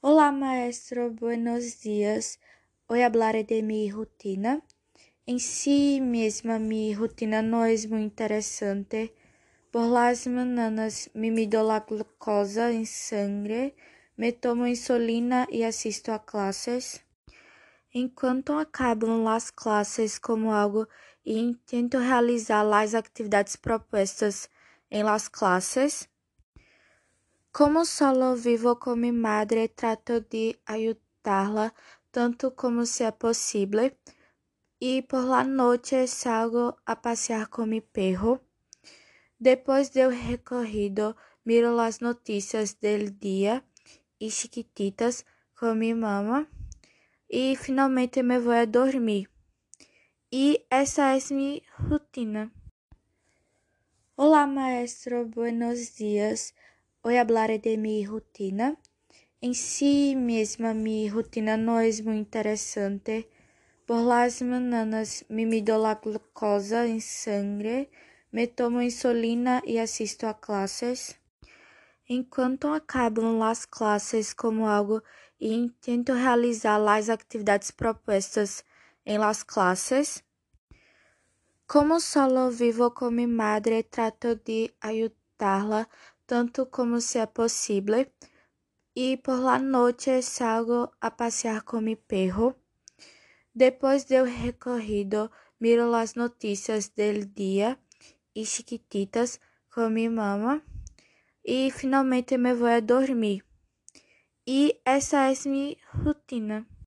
Olá, maestro, buenos dias. Hoy hablaré de mi rutina. En sí misma, mi rutina no es muy interesante. Por las mañanas me mido la glucosa en sangre, me tomo insulina y asisto a clases. Enquanto acabam as classes, como algo e intento realizar as atividades propostas em las classes. Como solo vivo com minha madre, trato de ajudá-la tanto como se é possível. E por la noite salgo a passear com meu perro. Depois do recorrido, miro as notícias do dia e chiquititas com minha mama. E finalmente me vou a dormir. E essa é minha rotina. Olá, maestro, buenos dias. Hoy hablaré de mi rutina. En sí misma, mi rutina no es muy interesante. Por las mañanas me mido la glucosa en sangre, me tomo insulina y asisto a clases. Enquanto acabam as classes, como algo e intento realizar as atividades propostas em las classes. Como solo vivo com minha madre, trato de ajudá-la tanto como se é possível. E por la noite salgo a passear com meu perro. Depois do recorrido, miro as notícias do dia e chiquititas com minha mama. E finalmente me vou a dormir. E essa é minha rotina.